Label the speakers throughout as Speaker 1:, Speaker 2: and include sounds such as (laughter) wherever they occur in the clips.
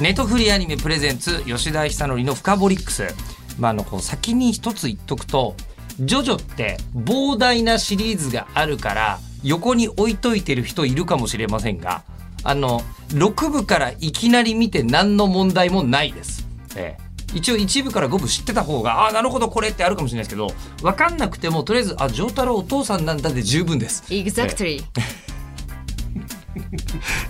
Speaker 1: ネトフリアニメプレゼンツ吉田久典のフカボリックス、まあ、あのこう先に一つ言っとくとジョジョって膨大なシリーズがあるから横に置いといてる人いるかもしれませんがあの6部からいきなり見て何の問題もないです。ええ一応1部から5部知ってた方がああなるほどこれってあるかもしれないですけど分かんなくてもとりあえずあ丈太郎お父さんなんだで十分です。
Speaker 2: Exactly (laughs)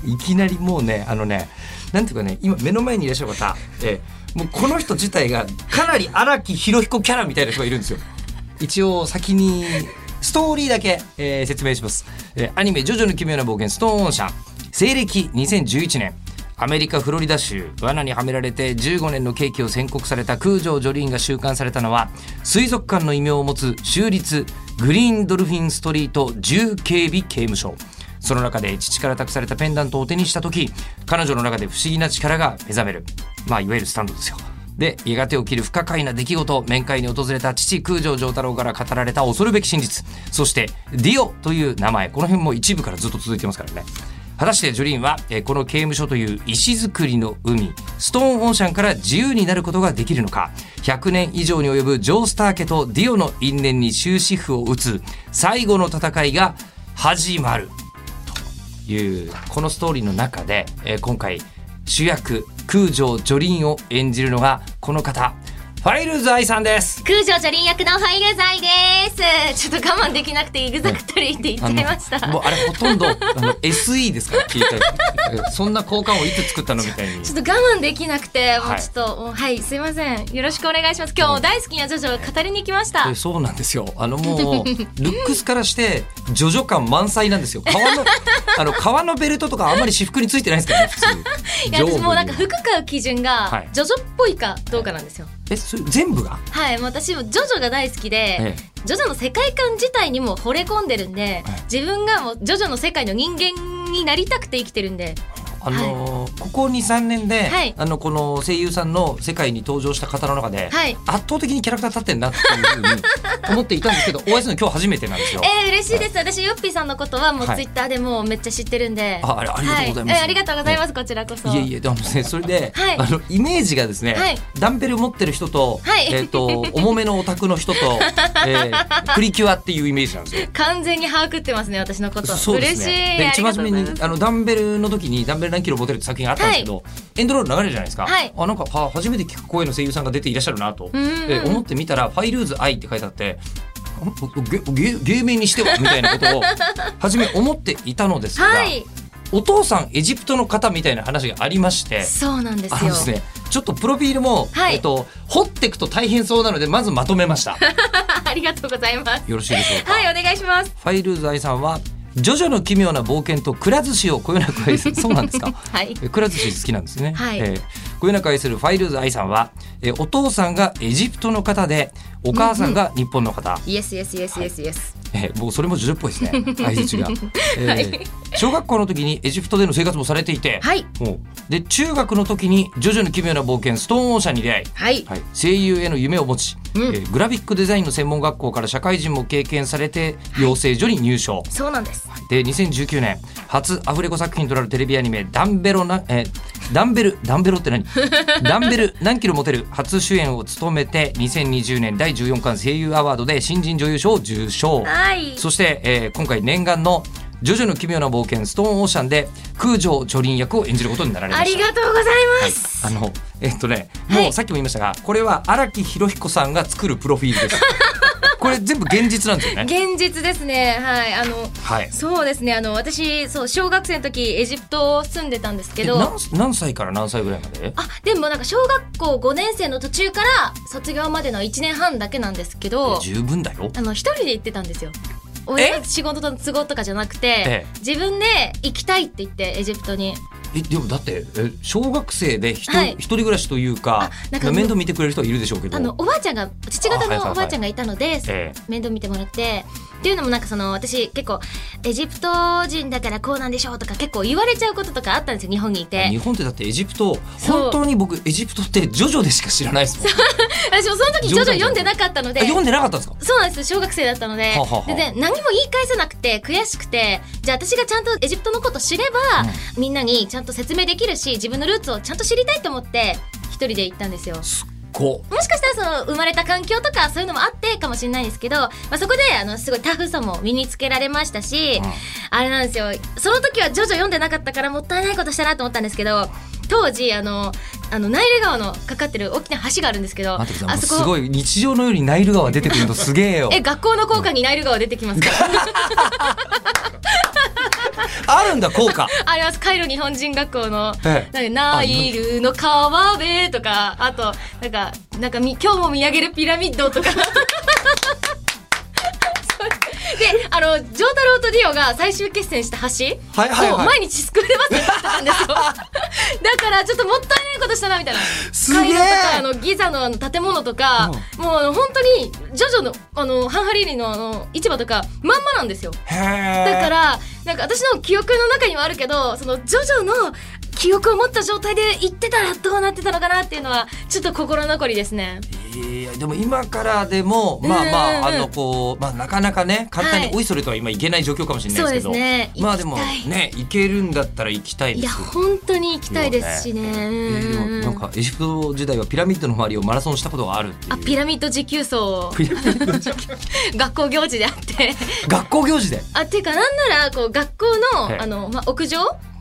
Speaker 1: いきなりもうねあのねなんていうかね今目の前にいらっしゃる方、えーもうこの人自体がかなり荒木博彦キャラみたいな人がいるんですよ。一応先にストーリーだけ、えー説明します、えーアニメ「ジョジョの奇妙な冒険ストーンオーシャン」西暦2011年。アメリカ・フロリダ州罠にはめられて15年の刑期を宣告された空城ジョリーンが収監されたのは水族館の異名を持つ州立グリーンドルフィンストリート重警備刑務所。その中で父から託されたペンダントを手にした時彼女の中で不思議な力が目覚める。まあいわゆるスタンドですよ。でやがて起きる不可解な出来事面会に訪れた父空城城太郎から語られた恐るべき真実。そしてディオという名前。この辺も一部からずっと続いてますからね。果たしてジョリーンはこの刑務所という石造りの海ストーンオーシャンから自由になることができるのか。100年以上に及ぶジョー・スター家とディオの因縁に終止符を打つ最後の戦いが始まる。いうこのストーリーの中で、えー今回主役空城ジョリンを演じるのがこの方。ファイルズ愛さんです。
Speaker 2: 空城女輪役のファイルザイです。ちょっと我慢できなくて Exactly って言っちゃいました。
Speaker 1: もうあれほとんどあの SE ですから聞いたらそんな交換をいつ作ったのみたいに。
Speaker 2: ちょっと我慢できなくて、もう
Speaker 1: はい
Speaker 2: ちょっと、はい、すいません。よろしくお願いします。今日大好きなジョジョを語りに来ました。
Speaker 1: え。そうなんですよ。あのもうルックスからしてジョジョ感満載なんですよ。革の (laughs) あの革のベルトとかあんまり私服についてないですからね普通。
Speaker 2: いや、私もうなんか服買う基準
Speaker 1: はい、
Speaker 2: がジョジョっぽいかどうかなんですよ。
Speaker 1: えそれ全部が？
Speaker 2: はい、私もジョジョが大好きで、
Speaker 1: え
Speaker 2: ジョジョの世界観自体にも惚れ込んでるんで、自分がもうジョジョの世界の人間になりたくて生きてるんで、
Speaker 1: あのーここ23年で、
Speaker 2: はい。
Speaker 1: あのこの声優さんの世界に登場した方の中で、
Speaker 2: はい。
Speaker 1: 圧倒的にキャラクター立ってんなっていうふうに思っていたんですけど (laughs) お会いするの今日初めてなんですよ。
Speaker 2: えー、嬉しいです。私、ヨッピーさんのことはもう
Speaker 1: はい
Speaker 2: ツイッターでもうめっちゃ知ってるんで。
Speaker 1: あありがとうございます
Speaker 2: ありがとうございます、こちらこそ。
Speaker 1: いえいえ、あのね、それで、(laughs)
Speaker 2: はい
Speaker 1: あのイメージがですね、
Speaker 2: はい
Speaker 1: ダンベル持ってる人と、
Speaker 2: はい
Speaker 1: えっ、と重めのオタクの人と、(laughs) えープリキュアっていうイメージなんですよ。
Speaker 2: 完全に把握ってますね、私のこと。
Speaker 1: そうです
Speaker 2: 嬉し
Speaker 1: ね。
Speaker 2: い。
Speaker 1: で一番初めにあのダンベルの時にダンベル何キロ持てるって作品があったんですけど、エンドロール流れるじゃないですか。
Speaker 2: はい
Speaker 1: あなんかは初めて聞く声の声優さんが出ていらっしゃるなと、
Speaker 2: んうん
Speaker 1: で思ってみたらファイルーズ愛って書いてあって。あゲゲ芸名にしてはみたいなことを初め思っていたのですが、
Speaker 2: はい。
Speaker 1: お父さんエジプトの方みたいな話がありまして
Speaker 2: そうなんですよ。
Speaker 1: ねちょっとプロフィールも、
Speaker 2: はい
Speaker 1: えっと、掘っていくと大変そうなのでまずまとめました (laughs)
Speaker 2: ありがとうございます。
Speaker 1: よろしいでしょうか、
Speaker 2: はい、お願いします。
Speaker 1: ファイルーズ愛さんはジョジョの奇妙な冒険とくら寿司をこよなく愛する (laughs) そうなんですか？
Speaker 2: はい。
Speaker 1: えくら寿司好きなんですね、
Speaker 2: はい
Speaker 1: えーこよなく愛するファイルーズ愛さんは、えーお父さんがエジプトの方でお母さんが日本の方、
Speaker 2: イエスイエスイエスイエスイエス。
Speaker 1: えー、もうそれもジョジョっぽいですね。(laughs) 相槌が、えー
Speaker 2: はい。
Speaker 1: 小学校の時にエジプトでの生活もされていて、
Speaker 2: はい。
Speaker 1: もう。で中学の時にジョジョの奇妙な冒険ストーンオーシャンに出会い。
Speaker 2: はい。
Speaker 1: はい、声優への夢を持ち、
Speaker 2: うん。
Speaker 1: えーグラフィックデザインの専門学校から社会人も経験されて養成所に入所、
Speaker 2: そうなんです。
Speaker 1: で2019年初アフレコ作品となるテレビアニメ「ダンベロな」えーダンベルダンベロって何？(laughs) ダンベル何キロ持てる？初主演を務めて2020年第14巻声優アワードで新人女優賞を受賞。
Speaker 2: はい。
Speaker 1: そして、えー今回念願の「ジョジョの奇妙な冒険ストーンオーシャン」で空城ジョリン役を演じることになられま
Speaker 2: あ
Speaker 1: した。
Speaker 2: りがとうございます。
Speaker 1: あのえっとね
Speaker 2: はい。
Speaker 1: もうさっきも言いましたが、これは荒木博彦さんが作るプロフィールですこれ全部現実なんですよね
Speaker 2: 現実ですね。はい。あの、
Speaker 1: はい
Speaker 2: そうですね。あの、私、そう、小学生の時、エジプト住んでたんですけ
Speaker 1: え
Speaker 2: ど、
Speaker 1: 何何歳から何歳ぐらいまで？
Speaker 2: あ、でもなんか小学校5年生の途中から卒業までの1年半だけなんですけど、
Speaker 1: 十分だよ
Speaker 2: あの、一人で行ってたんですよ。親の仕事の都合とかじゃなくて
Speaker 1: ええ、
Speaker 2: 自分で行きたいって言って、エジプトに。
Speaker 1: えでもだってえ小学生で一人,、
Speaker 2: はい。
Speaker 1: 一人暮らしというか
Speaker 2: あなんか
Speaker 1: 面倒見てくれる人はいるでしょうけど。
Speaker 2: あのおばあちゃんが父方のおばあちゃんがいたので、
Speaker 1: え。
Speaker 2: 面倒見てもらってっていうのもなんかその私結構エジプト人だからこうなんでしょうとか結構言われちゃうこととかあったんですよ日本にい
Speaker 1: え日
Speaker 2: て
Speaker 1: 本ってだってエジプト本当に僕エジプトってジョジョでしか知らないですもん
Speaker 2: 私もその時ジョジョ読んでなかったので。
Speaker 1: あ読んでなかったんですか？
Speaker 2: そうなんです小学生だったので。でで何も言い返せなくて悔しくてじゃあ私がちゃんとエジプトのこと知れば、みんなにちゃんと説明できるし自分のルーツをちゃんと知りたいと思って一人で行ったんですよ。
Speaker 1: す
Speaker 2: もしかしたらその生まれた環境とかそういうのもあってかもしれないですけど、まあ、そこであのすごいタフさも身につけられましたし、
Speaker 1: うん。
Speaker 2: あれなんですよ。その時はジョジョ読んでなかったからもったいないことしたなと思ったんですけど当時あのあのナイル川のかかってる大きな橋があるんですけどあそこ
Speaker 1: すごい日常のようにナイル川出てくるのすげえよ。(laughs)
Speaker 2: え学校の校歌にナイル川出てきますか？ら (laughs) (laughs)
Speaker 1: あるんだ効果。
Speaker 2: あります。カイロ日本人学校の
Speaker 1: ええ。
Speaker 2: なんかナイルの川辺とかあとなんかなんかみ今日も見上げるピラミッドとかであのジョータロウとディオが最終決戦した橋を毎日スクールバスでやってたんですよ。(laughs) だからちょっともったいないことしたなみたいな。
Speaker 1: すげえ。
Speaker 2: あのギザのあの建物とか、もうあの本当にジョジョのあのハンハリーリのあの市場とかまんまなんですよ。だからなんか私の記憶の中にはあるけどそのジョジョの記憶を持った状態で行ってたらどうなってたのかなっていうのはちょっと心残りですね。
Speaker 1: いやでも今からでもまあまああのこうまあなかなかね簡単に
Speaker 2: はい。
Speaker 1: おいそれとは今いけない状況かもしれないですけど、
Speaker 2: ですね。
Speaker 1: まあでもね行けるんだったら行きたい
Speaker 2: いや
Speaker 1: です
Speaker 2: 本当に行きたいですしね。
Speaker 1: え
Speaker 2: うん
Speaker 1: ーなんかエジプト時代はピラミッドの周りをマラソンしたことがあるっていう。
Speaker 2: あピラミッド持久走学校行事であって。
Speaker 1: 学校行事で？
Speaker 2: あっていうかなんならこう学校
Speaker 1: はい。
Speaker 2: のあの、まあ、屋上、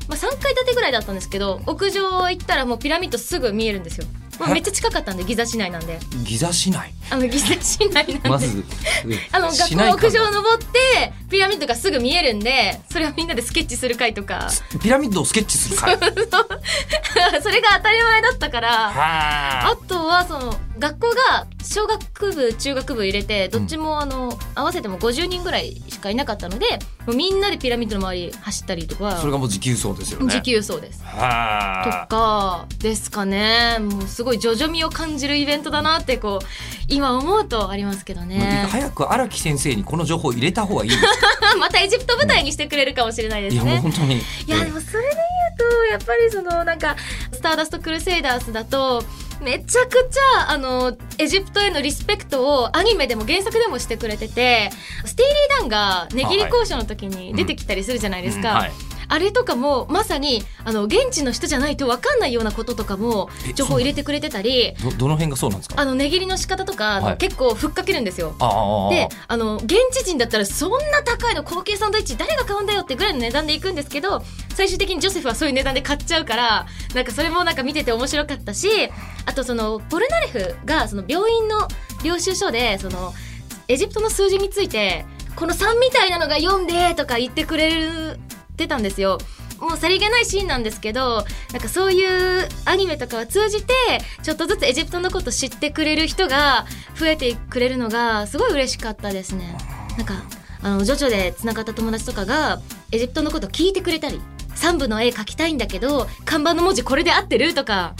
Speaker 2: まあ、3階建てぐらいだったんですけど屋上行ったらもうピラミッドすぐ見えるんですよ。まあ、
Speaker 1: はい
Speaker 2: めっちゃ近かったんでギザ市内なんで。
Speaker 1: ギザ市内？
Speaker 2: あのギザ市内なんで、
Speaker 1: まず (laughs)
Speaker 2: あの学校屋上登ってピラミッドがすぐ見えるんでそれをみんなでスケッチする会とか。
Speaker 1: ピラミッドをスケッチする会？
Speaker 2: そ (laughs) れが当たり前だったから。
Speaker 1: は
Speaker 2: あとはその学校が小学部中学部入れてどっちもあの、合わせても50人ぐらいしかいなかったのでもうみんなでピラミッドの周り走ったりとか。
Speaker 1: それがもう持久走ですよね。
Speaker 2: 持久走です。と
Speaker 1: は
Speaker 2: かですかね。もうすごい徐々味を感じるイベントだなってこう今思うとありますけど
Speaker 1: い
Speaker 2: ね
Speaker 1: 早く荒木先生にこの情報を入れた方がいいです (laughs)
Speaker 2: またエジプト舞台にしてくれるかもしれないで
Speaker 1: いや
Speaker 2: すね。
Speaker 1: もう本当に。
Speaker 2: いやでもそれで言うとやっぱりそのなんかスターダストクルセイダースだとめちゃくちゃあのエジプトへのリスペクトをアニメでも原作でもしてくれててスティーリー・ダンが値切り交渉の時に出てきたりするじゃないですか。
Speaker 1: うんはい
Speaker 2: あれとかもまさにあの現地の人じゃないと分かんないようなこととかも
Speaker 1: え
Speaker 2: 情報を入れてくれてたり
Speaker 1: どどの辺がそうなんですか？
Speaker 2: あの値切りの仕方とか、
Speaker 1: はい。
Speaker 2: 結構ふっかけるんですよ。であの現地人だったらそんな高いの高級サンドイッチ誰が買うんだよってぐらいの値段でいくんですけど最終的にジョセフはそういう値段で買っちゃうからなんかそれもなんか見てて面白かったしあとそのポルナレフがその病院の領収書でそのエジプトの数字についてこの3みたいなのが読んでとか言ってくれてたんですよ。もうさりげないシーンなんですけどなんかそういうアニメとかを通じてちょっとずつエジプトのこと知ってくれる人が増えてくれるのがすごい嬉しかったですね。なんかあのジョジョでつながった友達とかがエジプトのこと聞いてくれたり3部の絵描きたいんだけど看板の文字これで合ってるとか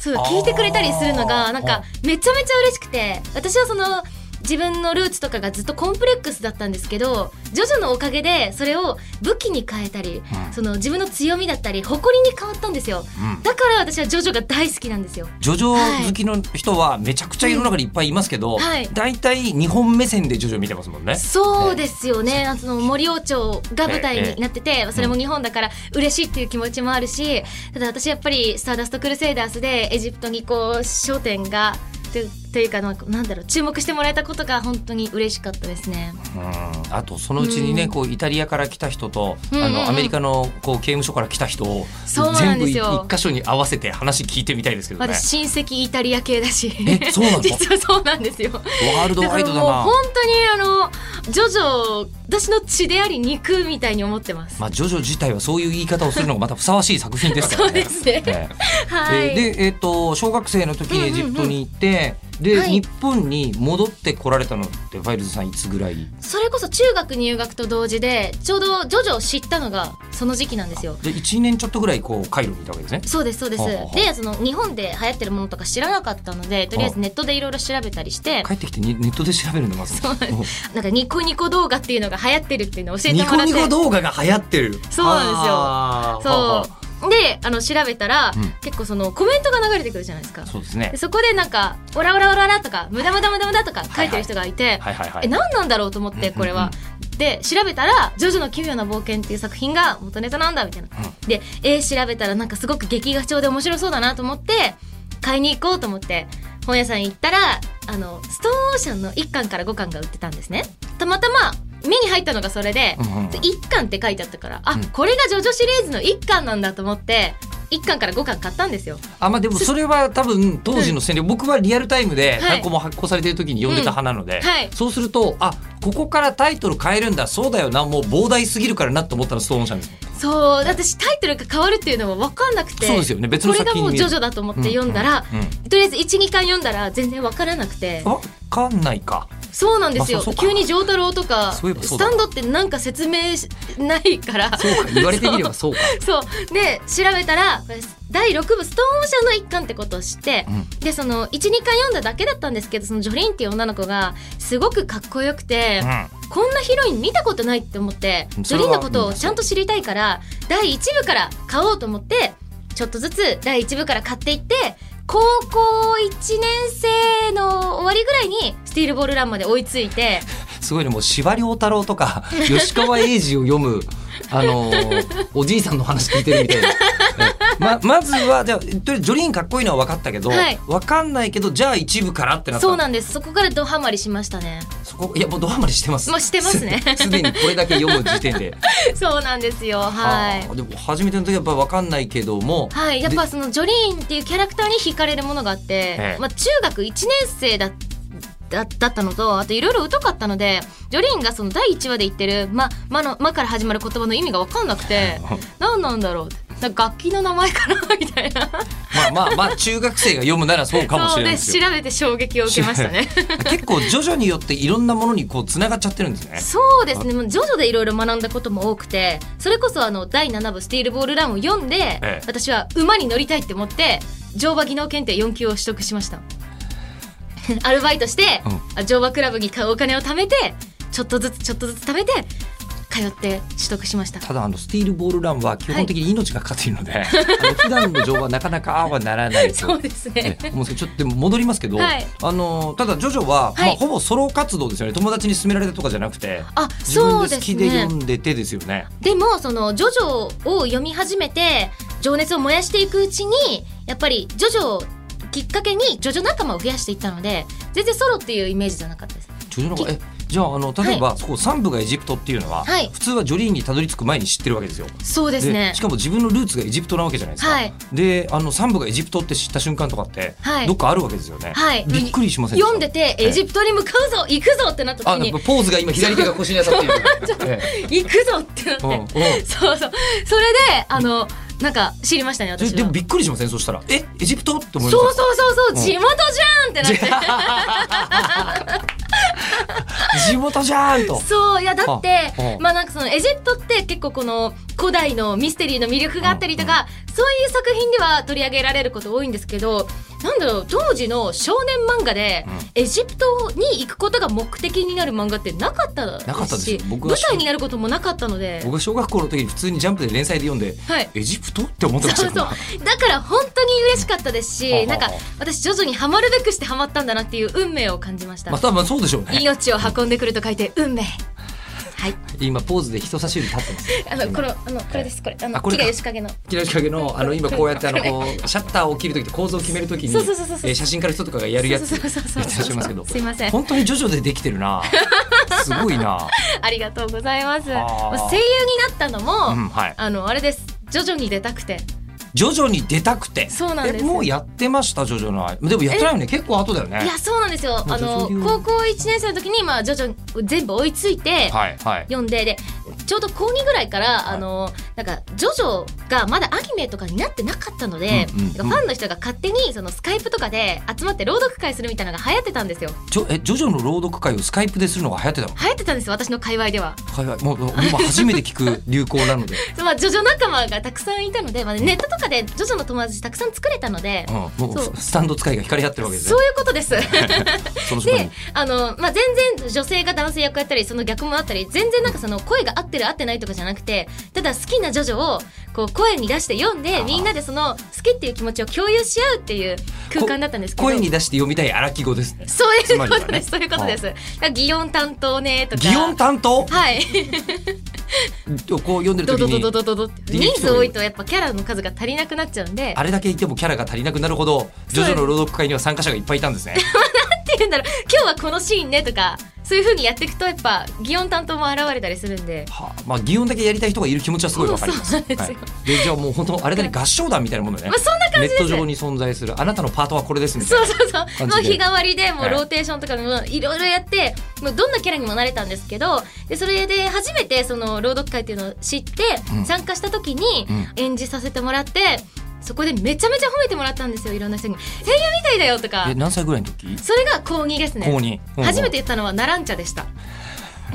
Speaker 2: そう聞いてくれたりするのがなんかめちゃめちゃ嬉しくて私はその自分のルーツとかがずっとコンプレックスだったんですけどジョジョのおかげでそれを武器に変えたり、
Speaker 1: うん。
Speaker 2: その自分の強みだったり誇りに変わったんですよ。
Speaker 1: うん。
Speaker 2: だから私はジョジョが大好きなんですよ。
Speaker 1: ジョジョ好きの人はめちゃくちゃ世の中にいっぱいいますけど、
Speaker 2: うんはい。
Speaker 1: 大体日本目線でジョジョ見てますもんね。
Speaker 2: そうですよね、その森王朝が舞台になってて、それも日本だから嬉しいっていう気持ちもあるし、ただ私やっぱり「スターダスト・クルセイダース」でエジプトにこう焦点がとというかなんだろう注目してもらえたことが本当に嬉しかったですね。
Speaker 1: うん。あとそのうちにね、
Speaker 2: うん。
Speaker 1: こうイタリアから来た人と、
Speaker 2: うんうん。うん
Speaker 1: あのアメリカのこう刑務所から来た人を全部一箇所に合わせて話聞いてみたいですけどね。
Speaker 2: 私親戚イタリア系だし。
Speaker 1: えそうなの？(laughs)
Speaker 2: 実はそうなんですよ。
Speaker 1: ワールドワイドだな。
Speaker 2: 本。当にあのジョジョ私の血であり肉みたいに思ってます、
Speaker 1: まあジョジョ自体はそういう言い方をするのがまたふさわしい作品ですからね。(laughs)
Speaker 2: そうですね。
Speaker 1: ええ
Speaker 2: はい、
Speaker 1: えーで、えー、と小学生の時にエジプトに行って、で、
Speaker 2: はい。
Speaker 1: 日本に戻ってこられたのってファイルズさんいつぐらい？
Speaker 2: それこそ中学入学と同時でちょうどジョジョを知ったのがその時期なんですよ。
Speaker 1: で1年ちょっとぐらいこうカイロにいたわけですね？
Speaker 2: そうですそうです。でその日本で流行ってるものとか知らなかったのでとりあえずネットでいろいろ調べたりして。
Speaker 1: 帰ってきてにネットで調べるのまず。
Speaker 2: そう。なんかニコニコ動画っていうのが流行ってるっていうのを教えて
Speaker 1: ニコ
Speaker 2: もらって。
Speaker 1: ニコ動画が流行ってる。
Speaker 2: そうなんですよ。そうであの調べたら、
Speaker 1: うん
Speaker 2: 結構そのコメントが流れてくるじゃないですか
Speaker 1: あ。そうですね
Speaker 2: でそこでなんか「オラオラオラオラ」とか「無駄無駄無駄無駄」とか書いてる人がいて、
Speaker 1: はいはいはい
Speaker 2: え何なんだろうと思ってこれは。で調べたら「ジョジョの奇妙な冒険」っていう作品が元ネタなんだみたいな。でえー調べたらなんかすごく劇画調で面白そうだなと思って買いに行こうと思って本屋さん行ったらあのストーンオーシャンの1巻から5巻が売ってたんですね。たまたま目に入ったのがそれで、
Speaker 1: うんうんうん。
Speaker 2: 1巻って書いてあったからあ、
Speaker 1: うん。
Speaker 2: これがジョジョシリーズの1巻なんだと思って1巻から5巻買ったんですよ。
Speaker 1: あまあでもそれは多分当時の戦略、僕はリアルタイムで
Speaker 2: はい。
Speaker 1: 単行も発行されてる時に読んでた派なので、
Speaker 2: うん。はい。
Speaker 1: そうするとあここからタイトル変えるんだそうだよなもう膨大すぎるからなと思ったらストーンです
Speaker 2: そう私タイトルが変わるっていうのは分かんなくて
Speaker 1: そうですよね別の
Speaker 2: これがもうジョジョだと思って読んだら、
Speaker 1: うんうん
Speaker 2: とりあえず12巻読んだら全然分からなくて。
Speaker 1: わかんないか。
Speaker 2: そうなんですよ、
Speaker 1: まあ
Speaker 2: 急に丈太郎とかスタンドってなんか説明しないから。
Speaker 1: そうか。言われてみれば (laughs) そう。か。
Speaker 2: そう。で調べたら第6部「ストーンオーシャン」の一巻ってことを知って、
Speaker 1: うん。
Speaker 2: でその12巻読んだだけだったんですけどそのジョリーンっていう女の子がすごくかっこよくて、
Speaker 1: うん。
Speaker 2: こんなヒロイン見たことないって思って
Speaker 1: うん。
Speaker 2: ジョリーンのことをちゃんと知りたいから第1部から買おうと思ってちょっとずつ第1部から買っていって高校1年生の終わりぐらいにスティールボールランまで追いついて
Speaker 1: すごいねもう司馬遼太郎とか (laughs) 吉川英治を読むあのーおじいさんの話聞いてるみたいな。(laughs) えま (laughs) まずはじゃあとりあえずジョリーンかっこいいのは分かったけど、
Speaker 2: はい。
Speaker 1: 分かんないけどじゃあ一部からってなった
Speaker 2: そうなんです。そこからドハマりしましたね。
Speaker 1: そこいやもうドハマりしてます。
Speaker 2: もうしてますね。
Speaker 1: すすでにこれだけ読む時点で。(laughs)
Speaker 2: そうなんですよ。は
Speaker 1: あでも初めての時はやっぱ分かんないけども。
Speaker 2: いはい。やっぱそのジョリーンっていうキャラクターに惹かれるものがあって、
Speaker 1: ええ。
Speaker 2: まあ、中学1年生だだだったのとあといろいろ疎かったのでジョリーンがその第1話で言ってる「ま」まの「ま」から始まる言葉の意味が分かんなくて (laughs) 何なんだろうなんか楽器の名前かな (laughs) みたいな。
Speaker 1: まあまあまあ中学生が読むならそうかもしれないですよ。
Speaker 2: 調べて衝撃を受けましたね。(laughs)
Speaker 1: 結構徐々によっていろんなものにこうつながっちゃってるんですね。
Speaker 2: そうですね。もう徐々でいろいろ学んだことも多くてそれこそあの第7部「スティールボールラン」を読んで、
Speaker 1: ええ。
Speaker 2: 私は馬に乗りたいって思って乗馬技能検定4級を取得しました (laughs) アルバイトして、あ乗馬クラブに買うお金を貯めてちょっとずつちょっとずつ貯めて通って取得しました。
Speaker 1: ただあのスティールボールランは基本的に命がかかっているので、(laughs) あの普段の乗馬はなかなかああはならないと。(laughs)
Speaker 2: そうですね。
Speaker 1: え思うんですけどちょっとでも戻りますけど、
Speaker 2: はい。
Speaker 1: あのただジョジョは、
Speaker 2: はい。
Speaker 1: まあ、ほぼソロ活動ですよね。友達に勧められたとかじゃなくて
Speaker 2: あそうで
Speaker 1: 好きで
Speaker 2: ね
Speaker 1: 読んでてですよね。
Speaker 2: でもそのジョジョを読み始めて情熱を燃やしていくうちにやっぱりジョジョをきっかけにジョジョ仲間を増やしていったので全然ソロっていうイメージじゃなかったです。
Speaker 1: ジョジョのえじゃああの例えば、そこ三部がエジプトっていうのは、
Speaker 2: はい。
Speaker 1: 普通はジョリーンにたどり着く前に知ってるわけですよ。
Speaker 2: そうですね。
Speaker 1: しかも自分のルーツがエジプトなわけじゃないですか。
Speaker 2: はい。
Speaker 1: であの三部がエジプトって知った瞬間とかって、
Speaker 2: はい。
Speaker 1: どっかあるわけですよね。
Speaker 2: はい。
Speaker 1: びっくりしません
Speaker 2: 読んでてエジプトに向かうぞ行くぞってなった
Speaker 1: あ
Speaker 2: 時に
Speaker 1: ポーズが今左手が腰に当たっている。(laughs) え
Speaker 2: 行くぞってなって、
Speaker 1: うんうん。
Speaker 2: そうそう。それであのなんか知りましたね
Speaker 1: え
Speaker 2: 私は
Speaker 1: ででもびっくりしません？そしたら。えエジプト？って思い
Speaker 2: そう
Speaker 1: ます
Speaker 2: そうそうそう、
Speaker 1: うん。
Speaker 2: 地元じゃんってなって。
Speaker 1: 地元じゃー (laughs) んと。
Speaker 2: そういやだって
Speaker 1: はあ。
Speaker 2: まあなんかそのエジプトって結構この古代のミステリーの魅力があったりとかそういう作品では取り上げられること多いんですけどなんだろう当時の少年漫画でエジプトに行くことが目的になる漫画ってなかった
Speaker 1: なかったです
Speaker 2: 舞台になることもなかったので。
Speaker 1: 僕が小学校の時に普通にジャンプで連載で読んで、
Speaker 2: はい。
Speaker 1: エジプトって思ってまし
Speaker 2: そうそう。だから本当に嬉しかったですしなんか私徐々にハマるべくしてハマったんだなっていう運命を感じました。
Speaker 1: まあ多分そうでしょうね。
Speaker 2: 命を運んでくると書いて運命はい。
Speaker 1: 今ポーズで人差し指立ってます。(laughs)
Speaker 2: あのこのあのこれですこれ。あの
Speaker 1: これ
Speaker 2: 吉影の。
Speaker 1: 木梨影のあの (laughs) 今こうやってあのこうシャッターを切る時と構造を決める時に
Speaker 2: そうそうそうそう
Speaker 1: えー写真家の人とかがやるやつやってらっしゃいますけど。
Speaker 2: すいません。
Speaker 1: 本当に徐々でできてるな。(laughs) すごいな。
Speaker 2: ありがとうございます。声優になったのも、
Speaker 1: うんはい。
Speaker 2: あのあれです。徐々に出たくて
Speaker 1: 徐々に出たくて。
Speaker 2: そうなんです。
Speaker 1: えもうやってました徐々のでもやってないよね。結構後だよね。
Speaker 2: いやそうなんですよ。あの高校1年生の時にまあ徐々に全部追いついて
Speaker 1: はいはい。
Speaker 2: 読んででちょうど高2ぐらいから、あのなんかジョジョがまだアニメとかになってなかったので、
Speaker 1: うんうんうん。
Speaker 2: ファンの人が勝手にそのスカイプとかで集まって朗読会するみたいなのが流行ってたんですよ。
Speaker 1: ちょえジョジョの朗読会をスカイプでするのが流行ってたの？
Speaker 2: 流行ってたんですよ私の界隈では。
Speaker 1: はいはい。もうもう今初めて聞く流行なので、(laughs)
Speaker 2: まあジョジョ仲間がたくさんいたので、まあ、ネットとかでジョジョの友達たくさん作れたので、
Speaker 1: うん、も
Speaker 2: そう。
Speaker 1: うスタンド使いが光り合ってるわけですね。
Speaker 2: そういうことです。(laughs) であの、まあ、全然女性が男性役やったりその逆もあったり全然なんかその声が合ってる合ってないとかじゃなくてただ好きなジョジョをこう声に出して読んでみんなでその好きっていう気持ちを共有し合うっていう空間だったんですけど。
Speaker 1: 声に出して読みたい荒木語です。ね
Speaker 2: そういうことです、そういうことです。擬音担当ねとか。
Speaker 1: 擬音担当？
Speaker 2: はい。
Speaker 1: こう読んでる時に。
Speaker 2: ドドドド人数多いとやっぱキャラの数が足りなくなっちゃうんで
Speaker 1: あれだけいてもキャラが足りなくなるほどジョジョの朗読会には参加者がいっぱいいたんですね
Speaker 2: って言うんだろう今日はこのシーンねとかそういう風にやっていくとやっぱ擬音担当も現れたりするんで
Speaker 1: はあ、まあ擬音だけやりたい人がいる気持ちはすごいわかります。
Speaker 2: そうなんですよ
Speaker 1: はい、でじゃあもう本当あれだね合唱団みたいなものね。
Speaker 2: まあそんな感じ
Speaker 1: ネット上に存在するあなたのパートはこれですみたいな。
Speaker 2: そうそうそう
Speaker 1: 感じで
Speaker 2: の日替わりでもう
Speaker 1: はい
Speaker 2: ローテーションとかもいろいろやってもうどんなキャラにもなれたんですけどでそれで初めてその朗読会っていうのを知って
Speaker 1: うん
Speaker 2: 参加した時に
Speaker 1: うん
Speaker 2: 演じさせてもらってそこでめちゃめちゃ褒めてもらったんですよいろんな人に「声優みたいだよ」とか
Speaker 1: え何歳ぐらいの時？
Speaker 2: それが高2ですね
Speaker 1: 高二。うん
Speaker 2: 初めて言ったのはナランチャでした。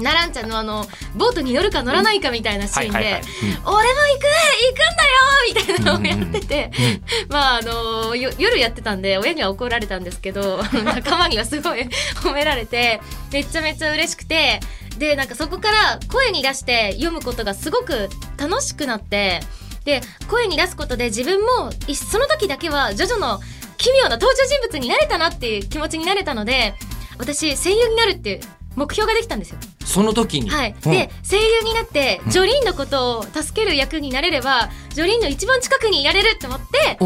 Speaker 2: ナランチャのあのボートに乗るか乗らないかみたいなシーンで「
Speaker 1: はいはいはい
Speaker 2: 俺も行く行くんだよ!」みたいなのをやってて、(laughs) まああのよ夜やってたんで親には怒られたんですけど (laughs) 仲間にはすごい褒められてめちゃめちゃ嬉しくてでなんかそこから声に出して読むことがすごく楽しくなってで声に出すことで自分もいその時だけはジョジョの奇妙な登場人物になれたなっていう気持ちになれたので私声優になるって目標ができたんですよ。
Speaker 1: その時に？
Speaker 2: はい、
Speaker 1: うん。
Speaker 2: で声優になってジョリーンのことを助ける役になれればジョリーンの一番近くにいられるって思って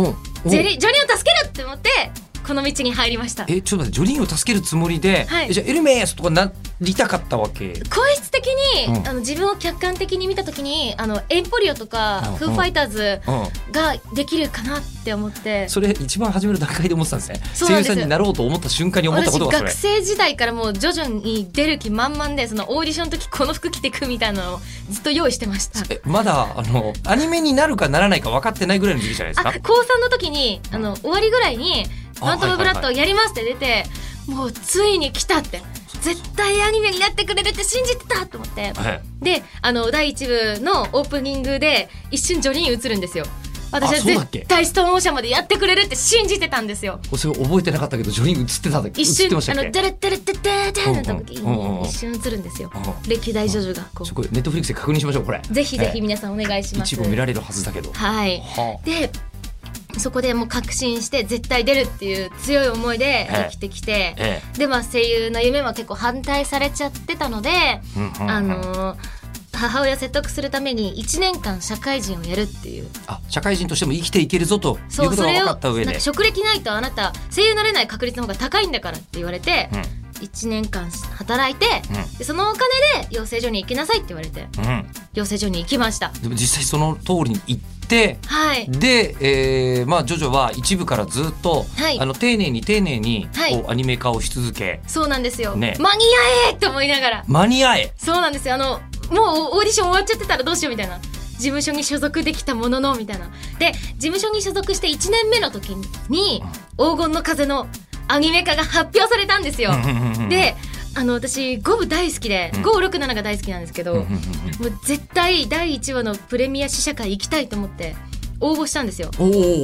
Speaker 2: ジョリジョリーンを助けるって思ってこの道に入りました。
Speaker 1: えちょっと待ってジョリーンを助けるつもりで、
Speaker 2: はい
Speaker 1: えじゃあエルメスとかなりたかったわけ？
Speaker 2: 声質的に、
Speaker 1: うん
Speaker 2: あの自分を客観的に見た時にあのエンポリオとか、
Speaker 1: うん
Speaker 2: フーファイターズ
Speaker 1: うん。
Speaker 2: ができるかなって思って。
Speaker 1: それ一番始める段階で思ってたんですね。
Speaker 2: そうなんです
Speaker 1: 声優さんになろうと思った瞬間に思った
Speaker 2: 私
Speaker 1: ことが。
Speaker 2: 学生時代からもう徐々に出る気満々でそのオーディションの時この服着てくみたいなのをずっと用意してました
Speaker 1: えまだあのアニメになるかならないか分かってないぐらいの時期じゃないですか？
Speaker 2: あ高3の時にあの終わりぐらいに「
Speaker 1: あ
Speaker 2: ファントムブラッド
Speaker 1: はい
Speaker 2: やります」って出てもうついに来たって。絶対アニメになってくれるって信じてたと思って。
Speaker 1: はい。
Speaker 2: であの第1部のオープニングで一瞬ジョリーン映るんですよ。私は絶対ストーンオーシャンまでやってくれるって信じてたんですよ。
Speaker 1: それ覚えてなかったけどジョリーン映ってただけ？映
Speaker 2: 一瞬あのデレッデレッデレッデレッの時に一瞬映るんですよ。
Speaker 1: うん
Speaker 2: 歴代ジョジョがこ
Speaker 1: ちょこれネットフリックスで確認しましょうこれ。
Speaker 2: うぜひぜひ
Speaker 1: え
Speaker 2: 皆さんお願いし
Speaker 1: え
Speaker 2: ます。
Speaker 1: 一部見られるはずだけど。
Speaker 2: はい。
Speaker 1: は
Speaker 2: でそこでもう確信して絶対出るっていう強い思いで生きてきて、
Speaker 1: え
Speaker 2: でまあ声優の夢は結構反対されちゃってたので、
Speaker 1: えうんうんうん。
Speaker 2: あのー母親説得するために1年間社会人をやるっていう。
Speaker 1: あ社会人としても生きていけるぞということが分かった上で。
Speaker 2: 職歴ないとあなた声優になれない確率の方が高いんだからって言われて、1年間働いて、でそのお金で養成所に行きなさいって言われて
Speaker 1: うん。うん
Speaker 2: 養成所に行きました。
Speaker 1: でも実際その通りに行って
Speaker 2: はい。
Speaker 1: で、えーまあ、ジョジョは一部からずっと、
Speaker 2: はい。
Speaker 1: あの丁寧に丁寧に
Speaker 2: はい。
Speaker 1: こうアニメ化をし続け、
Speaker 2: そうなんですよ、
Speaker 1: ね。
Speaker 2: 間に合えって思いながら。
Speaker 1: 間に合え。
Speaker 2: そうなんですよ。あのもうオーディション終わっちゃってたらどうしようみたいな。事務所に所属できたもののみたいな。で事務所に所属して1年目の時に「黄金の風」のアニメ化が発表されたんですよ、であの私5部大好きで、
Speaker 1: うん。
Speaker 2: 567が大好きなんですけど、もう絶対第1話のプレミア試写会行きたいと思って応募したんですよ。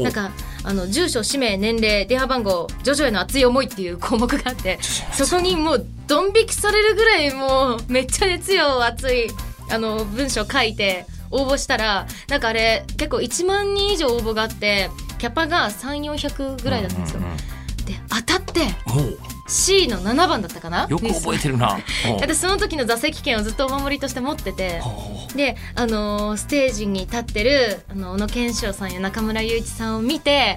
Speaker 2: なんかあの住所氏名年齢電話番号ジョジョへの熱い思いっていう項目があって (laughs) そこにもうドン引きされるぐらいもうめっちゃ熱量熱いあの文章書いて応募したらなんかあれ結構1万人以上応募があってキャパが3400ぐらいだったんですよ。
Speaker 1: うんうんうん
Speaker 2: で当たって C の7番だったかな？
Speaker 1: よく覚えてるな。(laughs)
Speaker 2: 私その時の座席券をずっとお守りとして持っててで、あのーステージに立ってるあの小野賢章さんや中村雄一さんを見て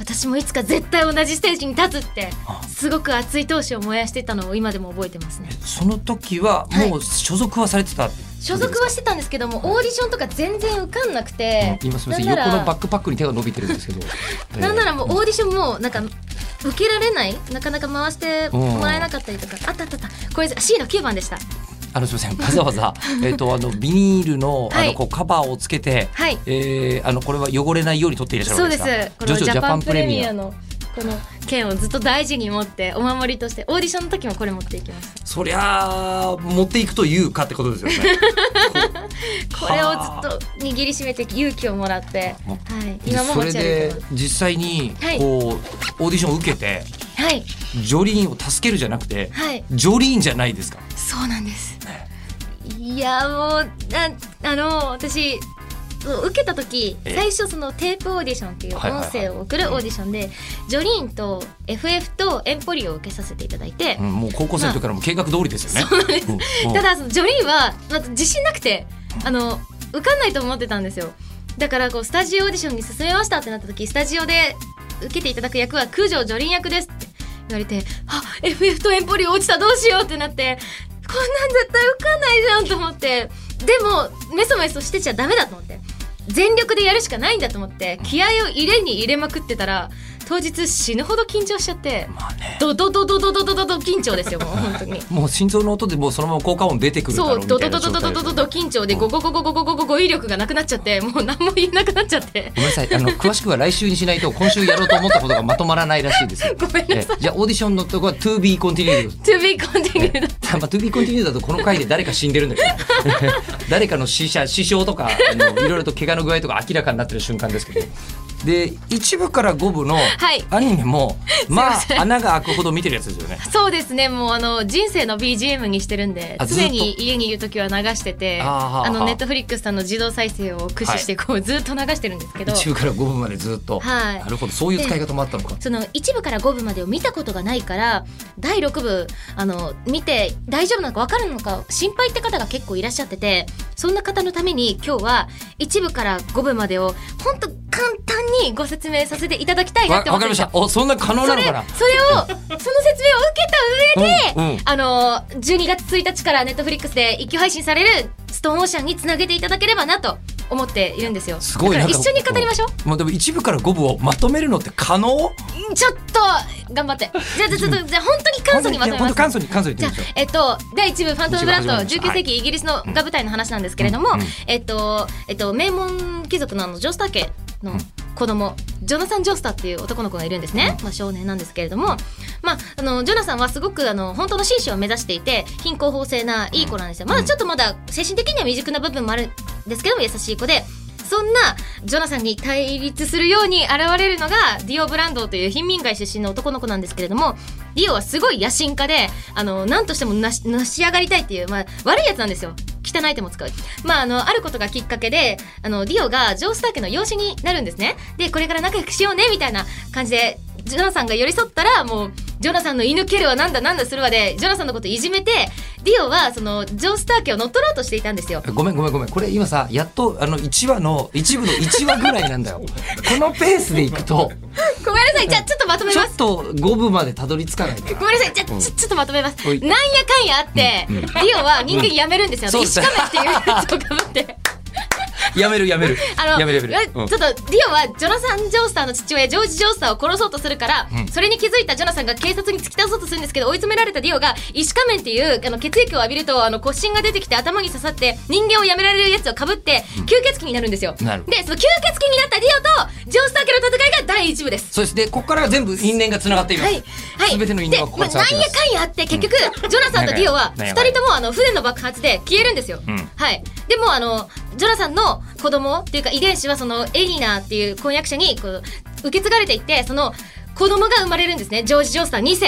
Speaker 2: 私もいつか絶対同じステージに立つって
Speaker 1: あ。
Speaker 2: すごく熱い闘志を燃やしてたのを今でも覚えてますね。
Speaker 1: その時はもう所属はされてた、
Speaker 2: 所属はしてたんですけどもオーディションとか全然受かんなくて
Speaker 1: 今すみません横のバックパックに手が伸びてるんですけど。(laughs)
Speaker 2: なんならもうオーディションもなんか受けられない？なかなか回してもらえなかったりとか。あったあったあった。これ C の9番でした。
Speaker 1: あのすみません。わざわざ (laughs) えっとあのビニールのあ
Speaker 2: はい。
Speaker 1: のこうカバーをつけて、
Speaker 2: はい。
Speaker 1: えー、あのこれは汚れないように取っていらっしゃる
Speaker 2: そうで
Speaker 1: すか？
Speaker 2: す。このジ
Speaker 1: ジ
Speaker 2: ャパンプレミアのこの剣をずっと大事に持ってお守りとしてオーディションの時もこれ持っていきました
Speaker 1: そりゃあ持っていくというかってことですよね。(laughs)
Speaker 2: これをずっと握りしめて勇気をもらって、
Speaker 1: も
Speaker 2: はい、今も持ち歩いて
Speaker 1: それで
Speaker 2: ます
Speaker 1: 実際に
Speaker 2: はい。
Speaker 1: こう、オーディションを受けて
Speaker 2: はい。
Speaker 1: ジョリーンを助けるじゃなくて、
Speaker 2: はい。
Speaker 1: ジョリーンじゃないですか。
Speaker 2: そうなんです。いやもうなあの私受けた時
Speaker 1: ええ。
Speaker 2: 最初そのテープオーディションっていう音声を送るオーディションで、ジョリーンと FF とエンポリオを受けさせていただいて
Speaker 1: う、ん、もう高校生の時からもう計画通りですよね。うんうん
Speaker 2: ただそのジョリーンはまず自信なくてあの受かんないと思ってたんですよ。だからこうスタジオオーディションに進めましたってなった時スタジオで受けていただく役は空城ジョリーン役ですって言われてあ FF とエンポリオ落ちたどうしようってなってこんなん絶対受かんないじゃんと思ってでもメソメソしてちゃダメだと思って全力でやるしかないんだと思って気合を入れに入れまくってたら当日死ぬほど緊張しちゃって
Speaker 1: まあね。
Speaker 2: ドドドドドドドドド緊張ですよもう (laughs) 本当に。
Speaker 1: もう心臓の音でもうそのまま効果音出てくる
Speaker 2: そううドドドドドドドド緊張でゴゴゴゴゴゴゴゴ語彙力がなくなっちゃってもう何も言えなくなっちゃって
Speaker 1: ごめんなさいあの詳しくは来週にしないと今週やろうと思ったことがまとまらないらしいですよ。
Speaker 2: ごめんな
Speaker 1: えじゃあオーディションのとこは To be continued。
Speaker 2: To be continued
Speaker 1: まあ、To be continued だとこの回で誰か死んでるんだけど誰かの死者死傷とかあのいろいろと怪我の具合とか明らかになってる瞬間ですけどで一部から五部の
Speaker 2: はい。
Speaker 1: アニメも、(laughs) まあ穴が開くほど見てるやつですよね。
Speaker 2: そうですね。もうあの人生の BGM にしてるんで常に家にいる時は流してて
Speaker 1: あ
Speaker 2: のネットフリックスさんの自動再生を駆使してこう (laughs) ずっと流してるんですけど。
Speaker 1: 一部から五部までずっと、
Speaker 2: はい。
Speaker 1: なるほど。そういう使い方もあったのか。
Speaker 2: その1部から5部までを見たことがないから第6部あの見て大丈夫なのか分かるのか心配って方が結構いらっしゃっててそんな方のために今日は1部から5部までを本当簡単にご説明させていただきたいな
Speaker 1: わ
Speaker 2: って思って
Speaker 1: わかりました。おそんな可能なのかな？
Speaker 2: それを (laughs) その説明を受けた上で、
Speaker 1: うんうん。
Speaker 2: あの12月1日からネットフリックスで一挙配信されるストーンオーシャンにつなげていただければなと思っているんですよ。
Speaker 1: すごい
Speaker 2: 一緒に語りましょう。
Speaker 1: もうでも一部から五部をまとめるのって可能？
Speaker 2: ちょっと頑張って。じゃあじゃあちょっとじゃあ本当に簡素にまとめます。
Speaker 1: 本当簡素に簡素に
Speaker 2: じゃ。えっと第一部「ファントム・ブラッド」
Speaker 1: 一部始まりました。
Speaker 2: 19世紀イギリスのが舞台の話なんですけれども、えっとえっと名門貴族のあのジョースター家の子供ジョナサン・ジョースターっていう男の子がいるんですね、まあ、少年なんですけれども、まあ、あのジョナサンはすごくあの本当の紳士を目指していて貧困法制ないい子なんですよ。まだちょっとまだ精神的には未熟な部分もあるんですけども優しい子でそんなジョナサンに対立するように現れるのがディオ・ブランドーという貧民街出身の男の子なんですけれどもディオはすごい野心家であの何としてもなしなし上がりたいっていう、まあ、悪いやつなんですよ汚い手も使う、まあ、あのあることがきっかけであのディオがジョースター家の養子になるんですね。でこれから仲良くしようねみたいな感じでジョナサンが寄り添ったらもうジョナサンの犬蹴るわなんだなんだするわでジョナサンのこといじめてディオはそのジョースター家を乗っ取ろうとしていたんですよ。
Speaker 1: ごめんごめんごめんこれ今さやっとあの1話の一部の1話ぐらいなんだよ。(laughs) このペースでいくと。
Speaker 2: ごめんなさい。じゃあちょっとまとめ
Speaker 1: ちょ
Speaker 2: ます
Speaker 1: っと5部までたどり着かないか
Speaker 2: ごめんなさい。じゃあちょちょっとまとめます。なんやかんやあって、
Speaker 1: うん。うん。
Speaker 2: ディオは人間やめるんですよ、
Speaker 1: そう
Speaker 2: 石仮面ってい (laughs) うやつをかぶって
Speaker 1: やめるやめる。
Speaker 2: あの
Speaker 1: やめるやめる、(laughs)
Speaker 2: え
Speaker 1: うん。
Speaker 2: ちょっとディオはジョナサン・ジョースターの父親ジョージ・ジョースターを殺そうとするから、
Speaker 1: うん。
Speaker 2: それに気づいたジョナサンが警察に突き倒そうとするんですけど追い詰められたディオが石仮面っていうあの血液を浴びるとあの骨芯が出てきて頭に刺さって人間をやめられるやつをかぶって吸血鬼になるんですよ、
Speaker 1: なる。ほど
Speaker 2: でその吸血鬼になったディオとジョースター家の戦いが第一部です。
Speaker 1: そしてここからが全部因縁がつながっています、
Speaker 2: はい、はい、
Speaker 1: 全ての因縁がここ
Speaker 2: で、まあ、
Speaker 1: につな
Speaker 2: んやかんやあって結局、ジョナサンとディオは二
Speaker 1: なんやかんや
Speaker 2: 人ともあの船の爆発で消えるんですよ、
Speaker 1: うん。
Speaker 2: はい。でもあのジョナサンの子供っていうか遺伝子はそのエリナっていう婚約者にこう受け継がれていってその子供が生まれるんですね。ジョージ・ジョースター2世。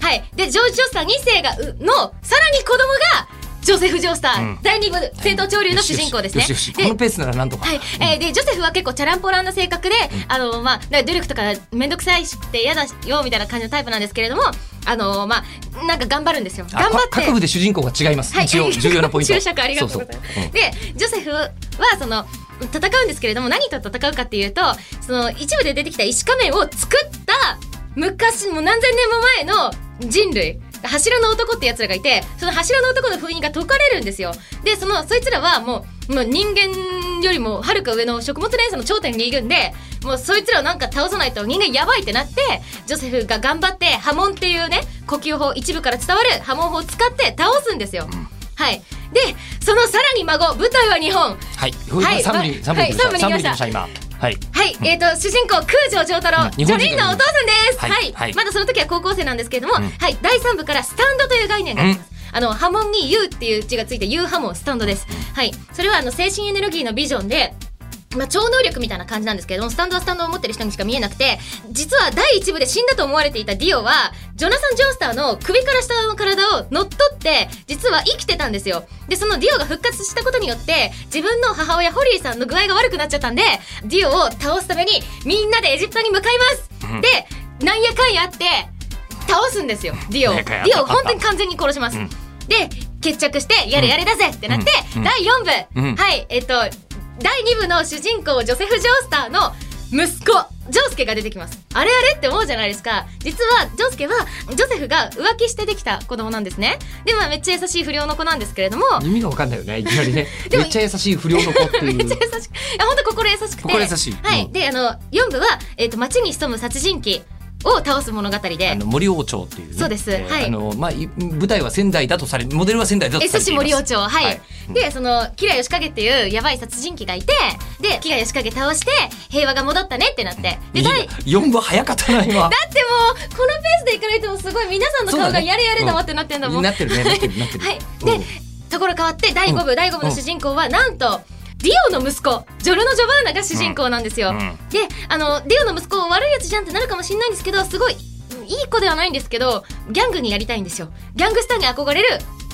Speaker 2: はい。でジョージ・ジョースター2世がのさらに子供がジョセフ・ジョースター、
Speaker 1: うん。
Speaker 2: 第2部戦闘潮流の主人公ですね。
Speaker 1: よしよしこのペースならなんとか、
Speaker 2: はい、えーでジョセフは結構チャランポランな性格で、あのまあ努力とか面倒くさいって嫌だよみたいな感じのタイプなんですけれどもあのまあなんか頑張るんですよ。
Speaker 1: あ
Speaker 2: 頑張って。
Speaker 1: か各部で主人公が違います、一応重要なポイント。(laughs)
Speaker 2: 注釈ありがとうございます。
Speaker 1: そうそう。うん。
Speaker 2: でジョセフはその戦うんですけれども何と戦うかっていうとその一部で出てきた石仮面を作った昔もう何千年も前の人類柱の男ってやつらがいてその柱の男の封印が解かれるんですよ。でそのそいつらはもうもう人間よりもはるか上の食物連鎖の頂点にいるんでもうそいつらをなんか倒さないと人間やばいってなってジョセフが頑張って波紋っていうね呼吸法一部から伝わる波紋法を使って倒すんですよ、はい。でそのさらに孫舞台は日本。
Speaker 1: はい。
Speaker 2: はい
Speaker 1: 三部に三部に
Speaker 2: はい三部に来ました。
Speaker 1: 来ました今はい
Speaker 2: はい、えっ、と主人公空城城太郎、
Speaker 1: うん日
Speaker 2: ジョリンのお父さんです。
Speaker 1: はい
Speaker 2: はい、
Speaker 1: はい
Speaker 2: まだその時は高校生なんですけれども、
Speaker 1: うん
Speaker 2: はい、第三部からスタンドという概念があります。あの波紋に U っていう字がついて U 波紋スタンドです。はい、それはあの精神エネルギーのビジョンで。まあ、超能力みたいな感じなんですけれどもスタンドはスタンドを持ってる人にしか見えなくて実は第一部で死んだと思われていたディオはジョナサン・ジョースターの首から下の体を乗っ取って実は生きてたんですよ。でそのディオが復活したことによって自分の母親ホリーさんの具合が悪くなっちゃったんでディオを倒すためにみんなでエジプトに向かいます、
Speaker 1: うん。
Speaker 2: でなんやかんやあって倒すんですよディオを。デ
Speaker 1: なんやかんやあった
Speaker 2: ィオを本当に完全に殺します、
Speaker 1: うん。
Speaker 2: で決着してやれやれだぜってなって、
Speaker 1: うん。
Speaker 2: 第4部、
Speaker 1: うん。
Speaker 2: はいえっと第2部の主人公ジョセフ・ジョースターの息子ジョースケが出てきます。あれあれって思うじゃないですか。実はジョースケはジョセフが浮気してできた子供なんですね。でまあめっちゃ優しい不良の子なんですけれども。
Speaker 1: 意味がわかんないよね (laughs) いきなりね。めっちゃ優しい不良の子っていう。(laughs)
Speaker 2: めっちゃ優しくいや本当心優しくて。
Speaker 1: 心優しい。
Speaker 2: はい、
Speaker 1: うん。
Speaker 2: であの4部は、えっと街に潜む殺人鬼を倒す物語で。
Speaker 1: あの森王朝っていうね、
Speaker 2: そうです。
Speaker 1: えー
Speaker 2: はい。
Speaker 1: あのまあい舞台は仙台だとされモデルは仙台だとされてい
Speaker 2: 森王朝。はい、
Speaker 1: はい。
Speaker 2: でそのキラヨシカゲっていうやばい殺人鬼がいてでキラヨシカゲ倒して平和が戻ったねってなって。で第だ
Speaker 1: 四部早かったな今。(laughs)
Speaker 2: ってもうこのペースでいかないとすごい皆さんの顔がやれやれだわってなってんだもん、
Speaker 1: なってるねなってるなってる。
Speaker 2: はい。
Speaker 1: うん。
Speaker 2: でところ変わって第5部、
Speaker 1: うん。
Speaker 2: 第5部の主人公はなんとディオの息子ジョルノ・ジョバーナが主人公なんですよ、
Speaker 1: うん。
Speaker 2: であのディオの息子悪いやつじゃんってなるかもしれないんですけどすごいいい子ではないんですけどギャングにやりたいんですよ。ギャングスターに憧れる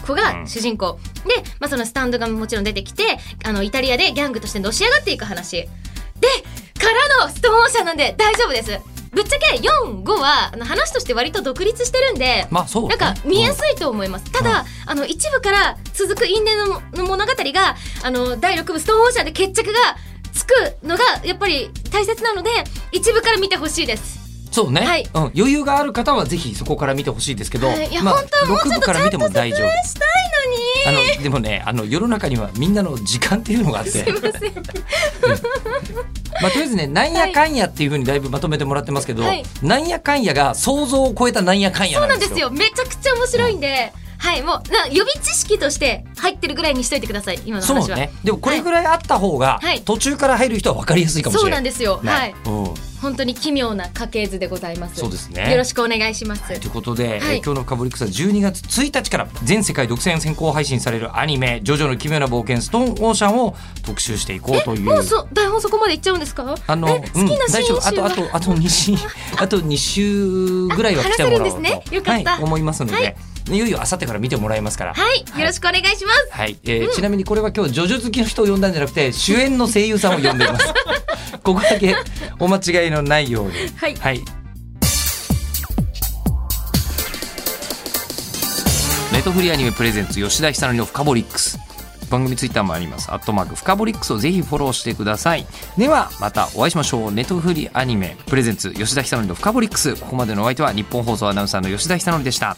Speaker 2: 子が主人公、で、まあ、そのスタンドがもちろん出てきてあのイタリアでギャングとしてのし上がっていく話。でからのストーンオーシャンなんで大丈夫ですぶっちゃけ45はあの話として割と独立してるんで
Speaker 1: まあそうね。
Speaker 2: なんか見やすいと思います、ただ、あの一部から続く因縁のの物語があの第6部ストーンオーシャンで決着がつくのがやっぱり大切なので一部から見てほしいです
Speaker 1: そうね、
Speaker 2: はい。
Speaker 1: うん、余裕がある方はぜひそこから見てほしいですけど、
Speaker 2: はい。いや
Speaker 1: まあ
Speaker 2: 本当はもうちょっと
Speaker 1: 6部から見ても大丈夫。
Speaker 2: したいのに。
Speaker 1: あのでもねあの世の中にはみんなの時間っていうのがあって。
Speaker 2: すいません。
Speaker 1: まあ、とりあえずねなんやかんやっていうふうにだいぶまとめてもらってますけど、
Speaker 2: はい。
Speaker 1: なんやかんやが想像を超えたなんやかんや
Speaker 2: そうなんん
Speaker 1: なでよ。
Speaker 2: ですすよ。めちゃくちゃ面白いんで、はいもうな予備知識として入ってるぐらいにしといてください今の話は。
Speaker 1: そうね。でもこれぐらいあった方が、
Speaker 2: はい。
Speaker 1: 途中から入る人は分かりやすいかもし
Speaker 2: そう
Speaker 1: れな。
Speaker 2: ないんですよ、
Speaker 1: ね。
Speaker 2: はい。
Speaker 1: うん。
Speaker 2: 本当に奇妙な家系図でございます。
Speaker 1: そうですね。
Speaker 2: よろしくお願いします、
Speaker 1: ということで、えー
Speaker 2: はい
Speaker 1: 今日の「フカボリックス」は12月1日から全世界独占先行配信されるアニメ「ジョジョの奇妙な冒険ストーンオーシャン」を特集していこうという。
Speaker 2: もうそ台本そこまでいっちゃうんですか？
Speaker 1: あの、
Speaker 2: え好きなシーン集は、
Speaker 1: うん、大丈夫。あとあとあと2週あと2週ぐらいは来てもらおうと
Speaker 2: ね。よかった。
Speaker 1: はい、思いますので、
Speaker 2: はい
Speaker 1: い、よいよあさってから見てもらえますから。
Speaker 2: はい、よろしくお願いします。
Speaker 1: はい、えーちなみにこれは今日ジョジョ好きの人を呼んだんじゃなくて主演の声優さんを呼んでいます。(laughs) ここだけお間違いのないように。
Speaker 2: はい
Speaker 1: はい。ネットフリーアニメプレゼンツ吉田久典のフカボリックス。番組ツイッターもあります。アットマークフカボリックスをぜひフォローしてください。ではまたお会いしましょう。ネットフリーアニメプレゼンツ吉田久典のフカボリックス。ここまでのお相手は日本放送アナウンサーの吉田久典でした。